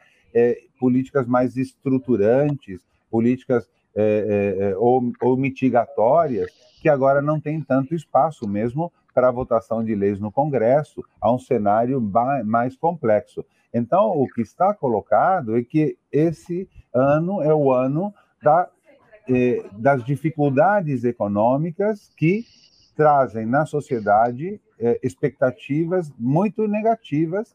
políticas mais estruturantes, políticas é, é, é, ou, ou, mitigatórias, que agora não tem tanto espaço mesmo para a votação de leis no Congresso, há um cenário mais complexo. Então, o que está colocado é que esse ano é o ano da, eh, das dificuldades econômicas que trazem na sociedade eh, expectativas muito negativas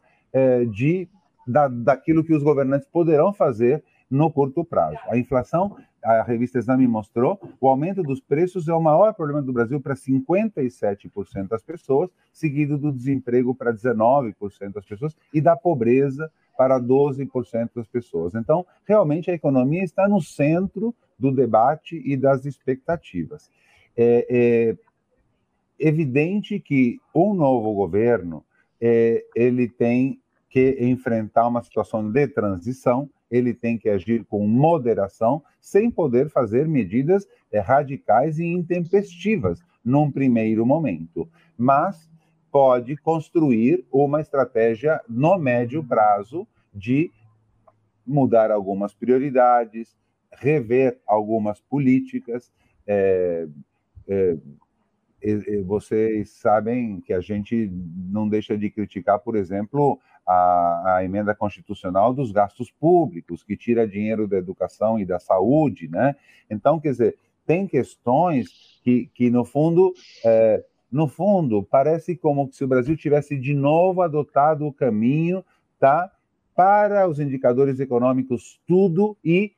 de, da, daquilo que os governantes poderão fazer no curto prazo. A inflação, a revista Exame mostrou, o aumento dos preços é o maior problema do Brasil para 57% das pessoas, seguido do desemprego para 19% das pessoas e da pobreza para 12% das pessoas. Então, realmente a economia está no centro do debate e das expectativas. É, é, evidente que um novo governo é, ele tem que enfrentar uma situação de transição, ele tem que agir com moderação, sem poder fazer medidas é, radicais e intempestivas num primeiro momento, mas pode construir uma estratégia no médio prazo de mudar algumas prioridades, rever algumas políticas. É, é, vocês sabem que a gente não deixa de criticar, por exemplo, a, a, emenda constitucional dos gastos públicos, que tira dinheiro da educação e da saúde, né? Então, quer dizer, tem questões que, que no fundo, é, no fundo, parece como se o Brasil tivesse de novo adotado o caminho, tá? Para os indicadores econômicos, tudo e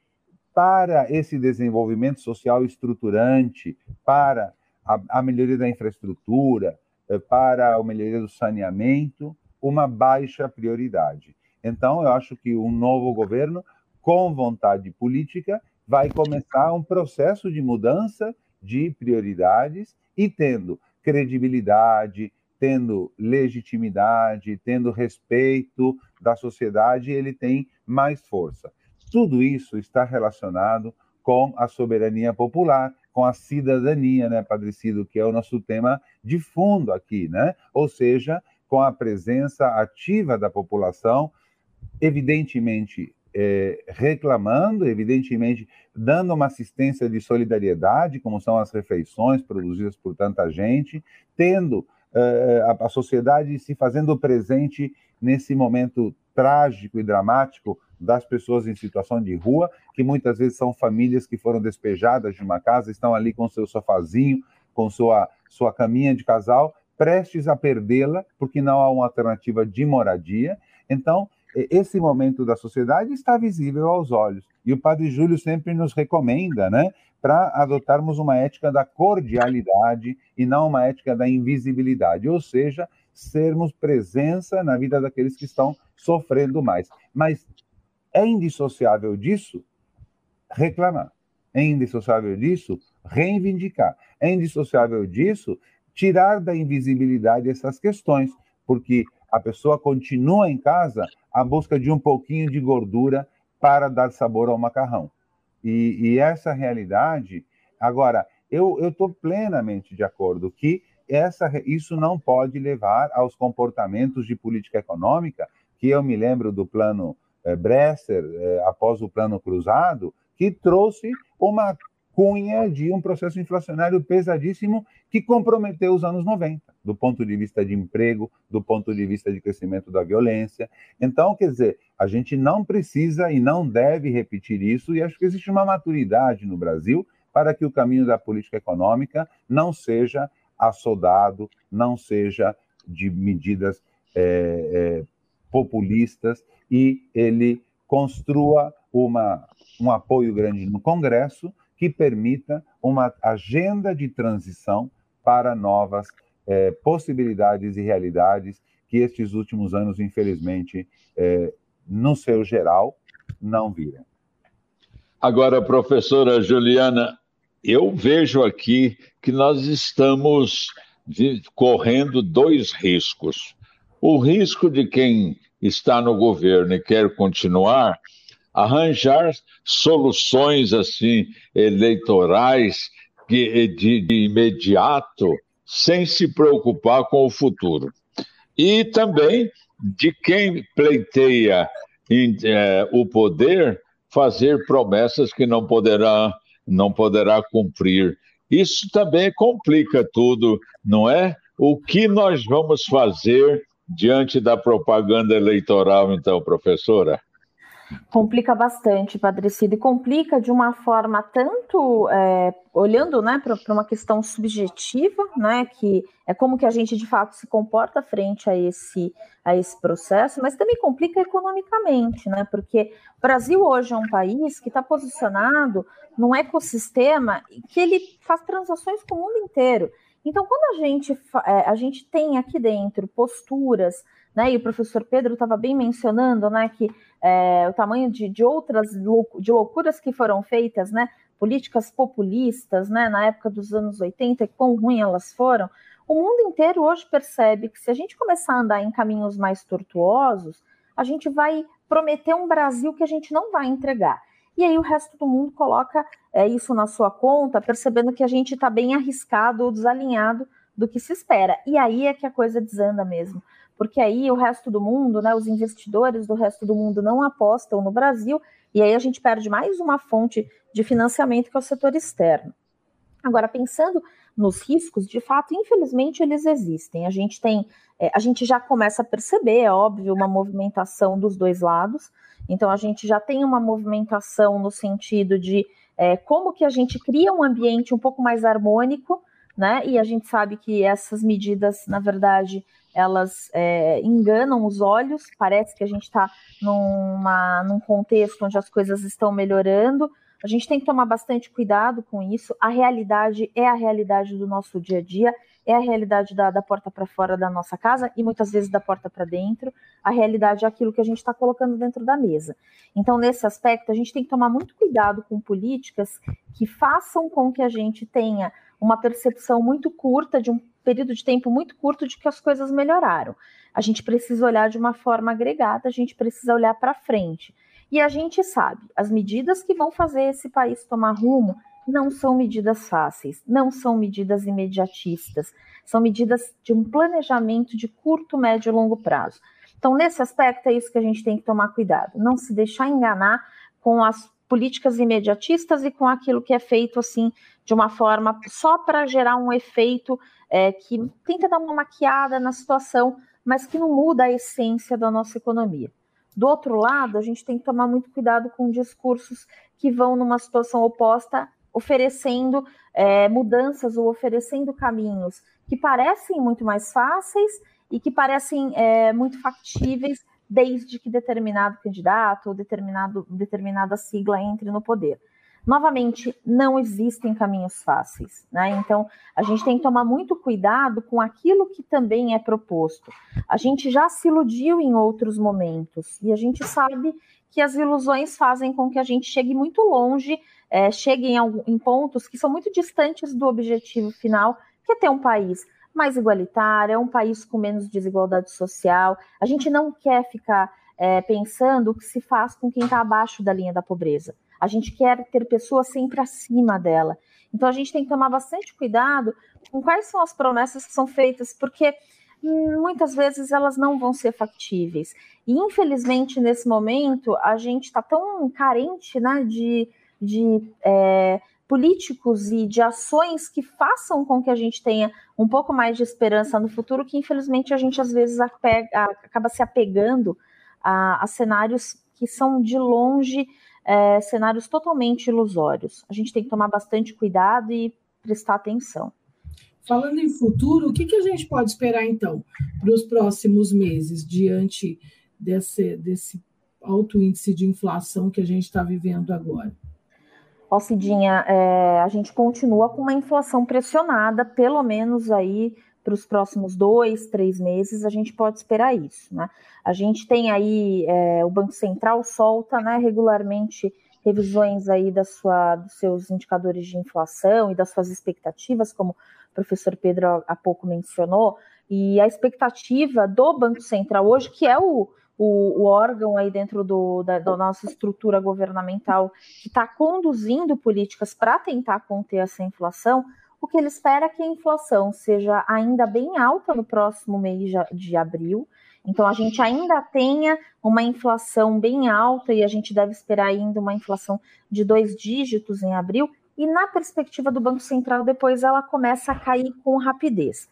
para esse desenvolvimento social estruturante, para a, a melhoria da infraestrutura, eh, para a melhoria do saneamento, uma baixa prioridade. Então, eu acho que um novo governo, com vontade política, vai começar um processo de mudança de prioridades e tendo credibilidade, tendo legitimidade, tendo respeito da sociedade, ele tem mais força. Tudo isso está relacionado com a soberania popular, com a cidadania, né, Padre Cido, que é o nosso tema de fundo aqui, né? Ou seja, com a presença ativa da população, evidentemente é, reclamando, evidentemente dando uma assistência de solidariedade, como são as refeições produzidas por tanta gente, tendo é, a, a sociedade se fazendo presente nesse momento trágico e dramático das pessoas em situação de rua, que muitas vezes são famílias que foram despejadas de uma casa, estão ali com seu sofazinho, com sua, sua caminha de casal, prestes a perdê-la, porque não há uma alternativa de moradia. Então, esse momento da sociedade está visível aos olhos. E o Padre Júlio sempre nos recomenda, né, para adotarmos uma ética da cordialidade e não uma ética da invisibilidade, ou seja, sermos presença na vida daqueles que estão sofrendo mais. Mas é indissociável disso reclamar. É indissociável disso reivindicar. É indissociável disso tirar da invisibilidade essas questões, porque a pessoa continua em casa à busca de um pouquinho de gordura para dar sabor ao macarrão. E, e essa realidade. Agora, eu estou plenamente de acordo que essa, isso não pode levar aos comportamentos de política econômica, que eu me lembro do plano é, Bresser, é, após o Plano Cruzado, que trouxe uma cunha de um processo inflacionário pesadíssimo que comprometeu os anos 90, do ponto de vista de emprego, do ponto de vista de crescimento da violência. Então, quer dizer, a gente não precisa e não deve repetir isso, e acho que existe uma maturidade no Brasil para que o caminho da política econômica não seja assodado, não seja de medidas é, é, populistas e ele construa uma, um apoio grande no Congresso que permita uma agenda de transição para novas é, possibilidades e realidades que estes últimos anos, infelizmente, é, no seu geral, não viram. Agora, professora Juliana, eu vejo aqui que nós estamos correndo dois riscos. O risco de quem está no governo e quer continuar, arranjar soluções assim eleitorais de, de, de imediato, sem se preocupar com o futuro. E também de quem pleiteia em, é, o poder fazer promessas que não poderá, não poderá cumprir. Isso também complica tudo, não é? O que nós vamos fazer diante da propaganda eleitoral, então, professora? Complica bastante, Padre Cido, e complica de uma forma tanto é, olhando né, para uma questão subjetiva, né, que é como que a gente de fato se comporta frente a esse, a esse processo, mas também complica economicamente, né, porque o Brasil hoje é um país que está posicionado num ecossistema que ele faz transações com o mundo inteiro. Então, quando a gente, é, a gente tem aqui dentro posturas, né, e o professor Pedro estava bem mencionando, né, que é, o tamanho de, de outras de loucuras que foram feitas, né, políticas populistas, né, na época dos anos 80, quão ruim elas foram, O mundo inteiro hoje percebe que se a gente começar a andar em caminhos mais tortuosos, a gente vai prometer um Brasil que a gente não vai entregar. E aí o resto do mundo coloca é, isso na sua conta, percebendo que a gente está bem arriscado ou desalinhado do que se espera. E aí é que a coisa desanda mesmo. Porque aí o resto do mundo, né, os investidores do resto do mundo não apostam no Brasil, e aí a gente perde mais uma fonte de financiamento que é o setor externo. Agora, pensando nos riscos, de fato, infelizmente, eles existem. A gente tem, é, a gente já começa a perceber, é óbvio, uma movimentação dos dois lados. Então, a gente já tem uma movimentação no sentido de é, como que a gente cria um ambiente um pouco mais harmônico, né? E a gente sabe que essas medidas, na verdade, elas é, enganam os olhos. Parece que a gente está num contexto onde as coisas estão melhorando. A gente tem que tomar bastante cuidado com isso. A realidade é a realidade do nosso dia a dia, é a realidade da, da porta para fora da nossa casa e muitas vezes da porta para dentro. A realidade é aquilo que a gente está colocando dentro da mesa. Então, nesse aspecto, a gente tem que tomar muito cuidado com políticas que façam com que a gente tenha uma percepção muito curta, de um período de tempo muito curto, de que as coisas melhoraram. A gente precisa olhar de uma forma agregada, a gente precisa olhar para frente. E a gente sabe, as medidas que vão fazer esse país tomar rumo não são medidas fáceis, não são medidas imediatistas, são medidas de um planejamento de curto, médio e longo prazo. Então, nesse aspecto, é isso que a gente tem que tomar cuidado, não se deixar enganar com as políticas imediatistas e com aquilo que é feito assim de uma forma só para gerar um efeito é, que tenta dar uma maquiada na situação, mas que não muda a essência da nossa economia. Do outro lado, a gente tem que tomar muito cuidado com discursos que vão numa situação oposta, oferecendo é, mudanças ou oferecendo caminhos que parecem muito mais fáceis e que parecem é, muito factíveis desde que determinado candidato ou determinado, determinada sigla entre no poder. Novamente, não existem caminhos fáceis, né? Então, a gente tem que tomar muito cuidado com aquilo que também é proposto. A gente já se iludiu em outros momentos e a gente sabe que as ilusões fazem com que a gente chegue muito longe, é, chegue em, em pontos que são muito distantes do objetivo final, que é ter um país mais igualitário, é um país com menos desigualdade social. A gente não quer ficar é, pensando o que se faz com quem está abaixo da linha da pobreza. A gente quer ter pessoas sempre acima dela. Então a gente tem que tomar bastante cuidado com quais são as promessas que são feitas, porque muitas vezes elas não vão ser factíveis. E infelizmente, nesse momento, a gente está tão carente né, de, de é, políticos e de ações que façam com que a gente tenha um pouco mais de esperança no futuro, que infelizmente a gente às vezes apega, acaba se apegando a, a cenários que são de longe é, cenários totalmente ilusórios. A gente tem que tomar bastante cuidado e prestar atenção. Falando em futuro, o que, que a gente pode esperar então para os próximos meses, diante desse, desse alto índice de inflação que a gente está vivendo agora? Ó, Cidinha, é, a gente continua com uma inflação pressionada, pelo menos aí para os próximos dois, três meses, a gente pode esperar isso. Né? A gente tem aí, é, o Banco Central solta né, regularmente revisões aí da sua, dos seus indicadores de inflação e das suas expectativas, como o professor Pedro há pouco mencionou, e a expectativa do Banco Central hoje, que é o, o, o órgão aí dentro do, da, da nossa estrutura governamental que está conduzindo políticas para tentar conter essa inflação, o que ele espera é que a inflação seja ainda bem alta no próximo mês de abril. Então, a gente ainda tenha uma inflação bem alta e a gente deve esperar ainda uma inflação de dois dígitos em abril. E na perspectiva do Banco Central, depois ela começa a cair com rapidez.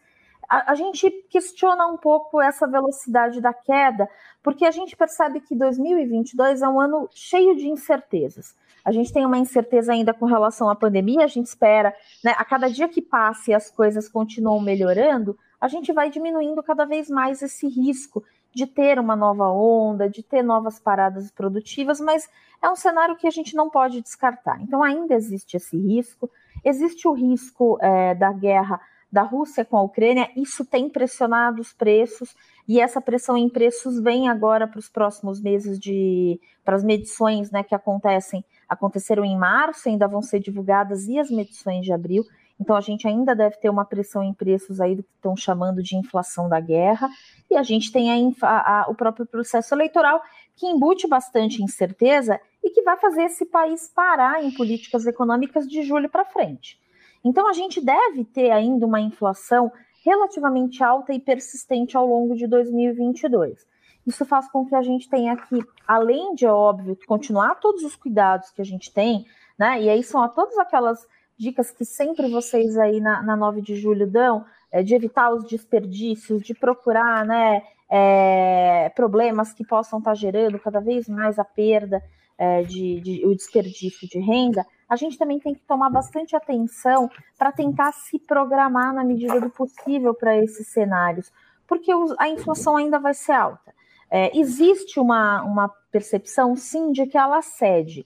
A, gente questiona um pouco essa velocidade da queda, porque a gente percebe que 2022 é um ano cheio de incertezas. A gente tem uma incerteza ainda com relação à pandemia, a gente espera, né, a cada dia que passe e as coisas continuam melhorando, a gente vai diminuindo cada vez mais esse risco de ter uma nova onda, de ter novas paradas produtivas, mas é um cenário que a gente não pode descartar. Então, ainda existe esse risco, existe o risco é, da guerra da Rússia com a Ucrânia, isso tem pressionado os preços, e essa pressão em preços vem agora para os próximos meses de para as medições né, que acontecem, aconteceram em março, ainda vão ser divulgadas, e as medições de abril. Então a gente ainda deve ter uma pressão em preços aí do que estão chamando de inflação da guerra, e a gente tem a, a, o próprio processo eleitoral que embute bastante incerteza e que vai fazer esse país parar em políticas econômicas de julho para frente. Então a gente deve ter ainda uma inflação relativamente alta e persistente ao longo de 2022. Isso faz com que a gente tenha que, além de óbvio, continuar todos os cuidados que a gente tem, né? E aí são todas aquelas dicas que sempre vocês aí na, na 9 de julho dão, é, de evitar os desperdícios, de procurar né, é, problemas que possam estar gerando cada vez mais a perda é, de, de, o desperdício de renda, a gente também tem que tomar bastante atenção para tentar se programar na medida do possível para esses cenários, porque a inflação ainda vai ser alta. É, existe uma, uma percepção, sim, de que ela cede,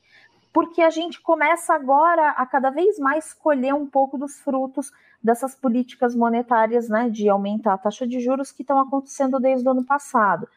porque a gente começa agora a cada vez mais colher um pouco dos frutos dessas políticas monetárias, né, de aumentar a taxa de juros que estão acontecendo desde o ano passado.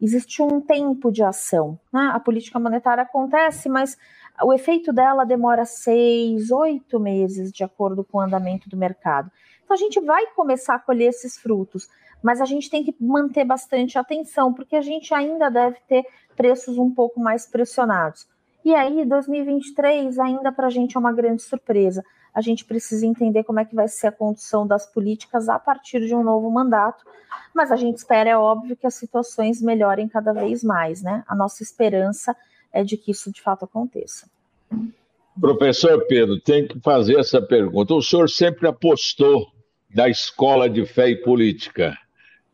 Existe um tempo de ação, né? A política monetária acontece, mas o efeito dela demora seis, oito meses, de acordo com o andamento do mercado. Então a gente vai começar a colher esses frutos, mas a gente tem que manter bastante atenção, porque a gente ainda deve ter preços um pouco mais pressionados. E aí, 2023 ainda para a gente é uma grande surpresa. A gente precisa entender como é que vai ser a condução das políticas a partir de um novo mandato, mas a gente espera, é óbvio, que as situações melhorem cada vez mais, né? A nossa esperança é de que isso de fato aconteça. Professor Pedro, tem que fazer essa pergunta. O senhor sempre apostou na escola de fé e política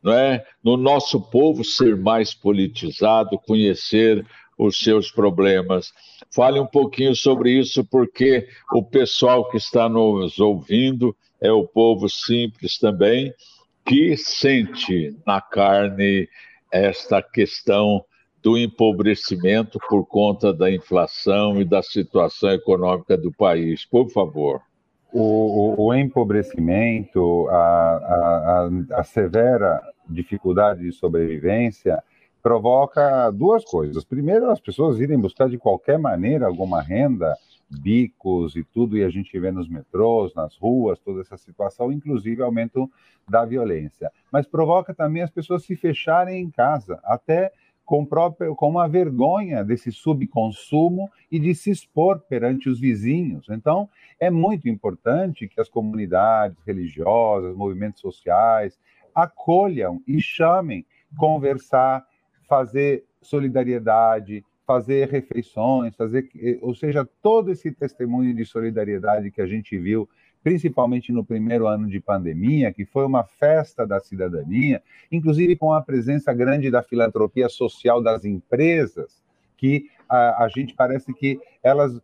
não é? no nosso povo ser mais politizado, conhecer os seus problemas. Fale um pouquinho sobre isso, porque o pessoal que está nos ouvindo é o povo simples também, que sente na carne esta questão do empobrecimento por conta da inflação e da situação econômica do país. Por favor. O, o, o empobrecimento, a, a, a, severa dificuldade de sobrevivência provoca duas coisas. Primeiro, as pessoas irem buscar de qualquer maneira alguma renda, bicos e tudo, e a gente vê nos metrôs, nas ruas, toda essa situação, inclusive aumento da violência. Mas provoca também as pessoas se fecharem em casa, até com, próprio, com uma vergonha desse subconsumo e de se expor perante os vizinhos. Então, é muito importante que as comunidades religiosas, movimentos sociais, acolham e chamem, conversar, fazer solidariedade, fazer refeições, fazer, ou seja, todo esse testemunho de solidariedade que a gente viu, principalmente no primeiro ano de pandemia, que foi uma festa da cidadania, inclusive com a presença grande da filantropia social das empresas, que a, a gente parece que elas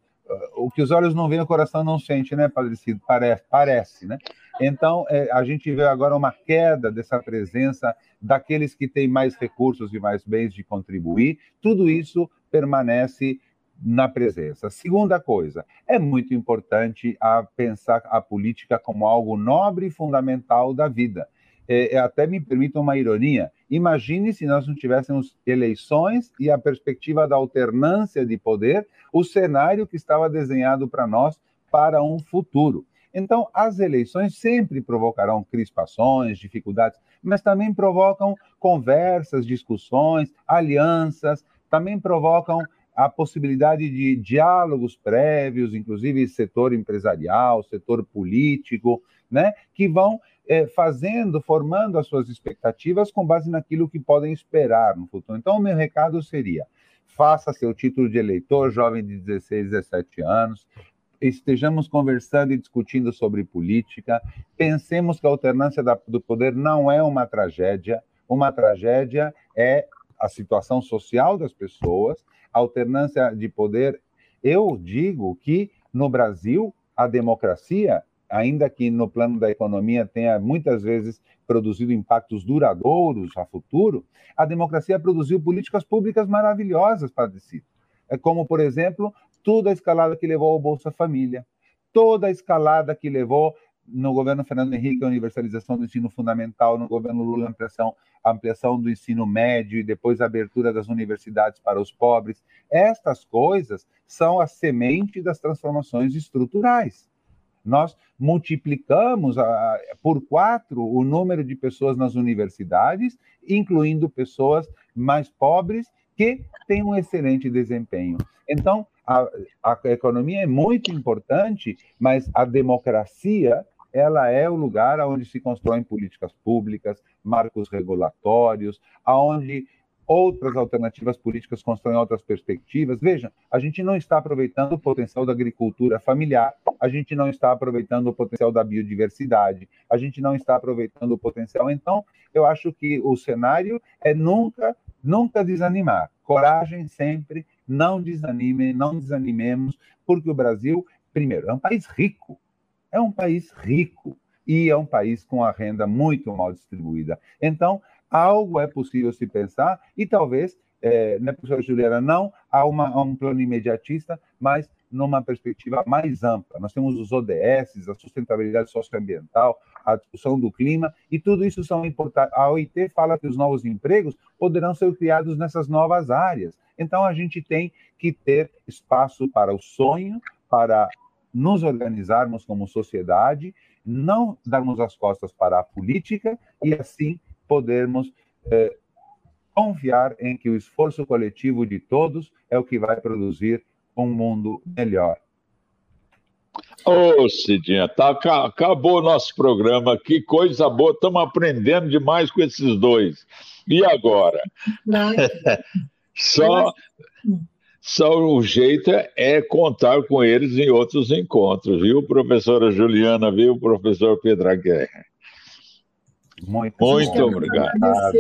o que os olhos não veem, o coração não sente, né, Padre Cido? Parece, parece né? Então, é, a gente vê agora uma queda dessa presença daqueles que têm mais recursos e mais bens de contribuir. Tudo isso permanece na presença. Segunda coisa, é muito importante a pensar a política como algo nobre e fundamental da vida. É, é, até me permita uma ironia. Imagine se nós não tivéssemos eleições e a perspectiva da alternância de poder, o cenário que estava desenhado para nós para um futuro. Então, as eleições sempre provocarão crispações, dificuldades, mas também provocam conversas, discussões, alianças, também provocam a possibilidade de diálogos prévios, inclusive setor empresarial, setor político, né, que vão é, fazendo, formando as suas expectativas com base naquilo que podem esperar no futuro. Então, o meu recado seria: faça seu título de eleitor, jovem de 16, 17 anos, estejamos conversando e discutindo sobre política, pensemos que a alternância da, do poder não é uma tragédia, uma tragédia é a situação social das pessoas, alternância de poder. Eu digo que no Brasil a democracia, ainda que no plano da economia tenha muitas vezes produzido impactos duradouros a futuro, a democracia produziu políticas públicas maravilhosas, Padre Cito. É como, por exemplo, toda a escalada que levou ao Bolsa Família, toda a escalada que levou no governo Fernando Henrique a universalização do ensino fundamental, no governo Lula a ampliação, a ampliação do ensino médio e depois a abertura das universidades para os pobres. Estas coisas são a semente das transformações estruturais. nós multiplicamos a, por quatro o número de pessoas nas universidades, incluindo pessoas mais pobres que têm um excelente desempenho. Então, a, a economia é muito importante, mas a democracia ela é o lugar onde se constroem políticas públicas, marcos regulatórios, aonde outras alternativas políticas constroem outras perspectivas. Vejam, a gente não está aproveitando o potencial da agricultura familiar, a gente não está aproveitando o potencial da biodiversidade, a gente não está aproveitando o potencial. Então, eu acho que o cenário é nunca, nunca desanimar. Coragem sempre, não desanimem, não desanimemos, porque o Brasil, primeiro, é um país rico, é um país rico e é um país com a renda muito mal distribuída. Então, algo é possível se pensar e talvez, é, né, professora Juliana, não há, uma, há um plano imediatista, mas numa perspectiva mais ampla. Nós temos os ODS, a sustentabilidade socioambiental, a discussão do clima, e tudo isso são importantes. A OIT fala que os novos empregos poderão ser criados nessas novas áreas. Então, a gente tem que ter espaço para o sonho, para nos organizarmos como sociedade, não darmos as costas para a política e, assim, podermos é, confiar em que o esforço coletivo de todos é o que vai produzir um mundo melhor. Ô, oh, Cidinha, tá, acabou o nosso programa. Que coisa boa, estamos aprendendo demais com esses dois. E agora? Só. Só o jeito é contar com eles em outros encontros, viu, professora Juliana, viu, professor Pedro Guerra? Muito, muito obrigado. A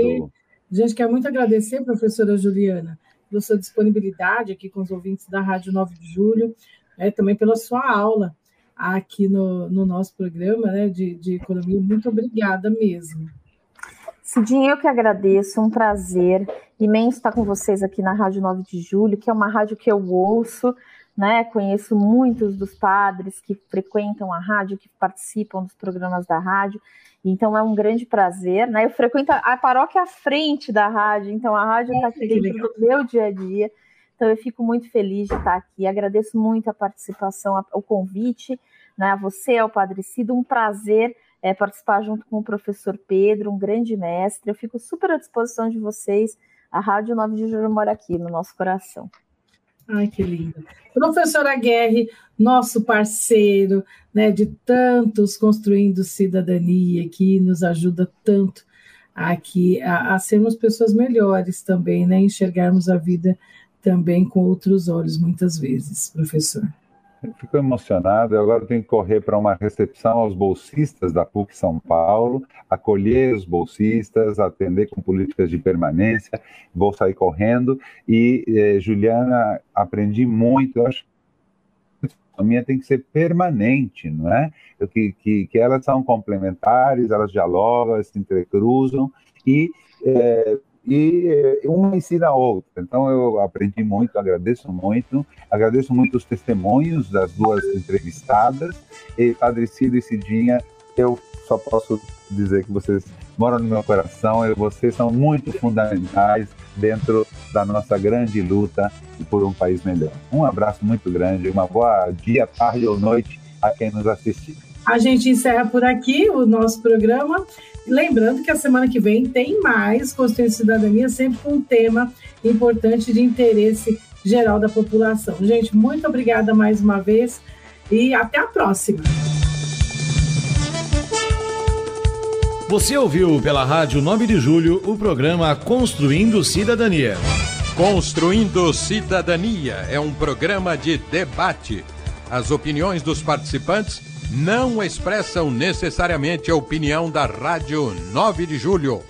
gente quer muito agradecer, professora Juliana, pela sua disponibilidade aqui com os ouvintes da Rádio 9 de Julho, né, também pela sua aula aqui no, no nosso programa né, de, de economia. Muito obrigada mesmo. Cidinha, eu que agradeço, um prazer imenso estar com vocês aqui na Rádio 9 de Julho, que é uma rádio que eu ouço, né? Conheço muitos dos padres que frequentam a rádio, que participam dos programas da rádio, então é um grande prazer, né? Eu frequento a paróquia à frente da rádio, então a rádio está aqui dentro do meu dia a dia. Então eu fico muito feliz de estar aqui. Agradeço muito a participação, o convite, né? A você, ao Padre Cido, um prazer é, participar junto com o professor Pedro, um grande mestre. Eu fico super à disposição de vocês. A Rádio 9 de Julho mora aqui no nosso coração. Ai, que lindo. Professora Guerre, nosso parceiro, né, de tantos construindo cidadania, que nos ajuda tanto aqui a, a sermos pessoas melhores também, né, enxergarmos a vida também com outros olhos, muitas vezes, professor. Fico emocionado. Eu agora tenho que correr para uma recepção aos bolsistas da PUC São Paulo, acolher os bolsistas, atender com políticas de permanência. Vou sair correndo. E, eh, Juliana, aprendi muito. Eu acho a minha tem que ser permanente, não é? Que, que, que elas são complementares, elas dialogam, se entrecruzam e. Eh, e eh, uma ensina a outra. Então eu aprendi muito, agradeço muito, agradeço muito os testemunhos das duas entrevistadas. E Padre Cido e Cidinha, eu só posso dizer que vocês moram no meu coração e vocês são muito fundamentais dentro da nossa grande luta por um país melhor. Um abraço muito grande, uma boa dia, tarde ou noite a quem nos assistiu. A gente encerra por aqui o nosso programa. Lembrando que a semana que vem tem mais Construindo Cidadania, sempre com um tema importante de interesse geral da população. Gente, muito obrigada mais uma vez e até a próxima. Você ouviu pela Rádio 9 de Julho o programa Construindo Cidadania. Construindo Cidadania é um programa de debate. As opiniões dos participantes não expressam necessariamente a opinião da Rádio 9 de Julho.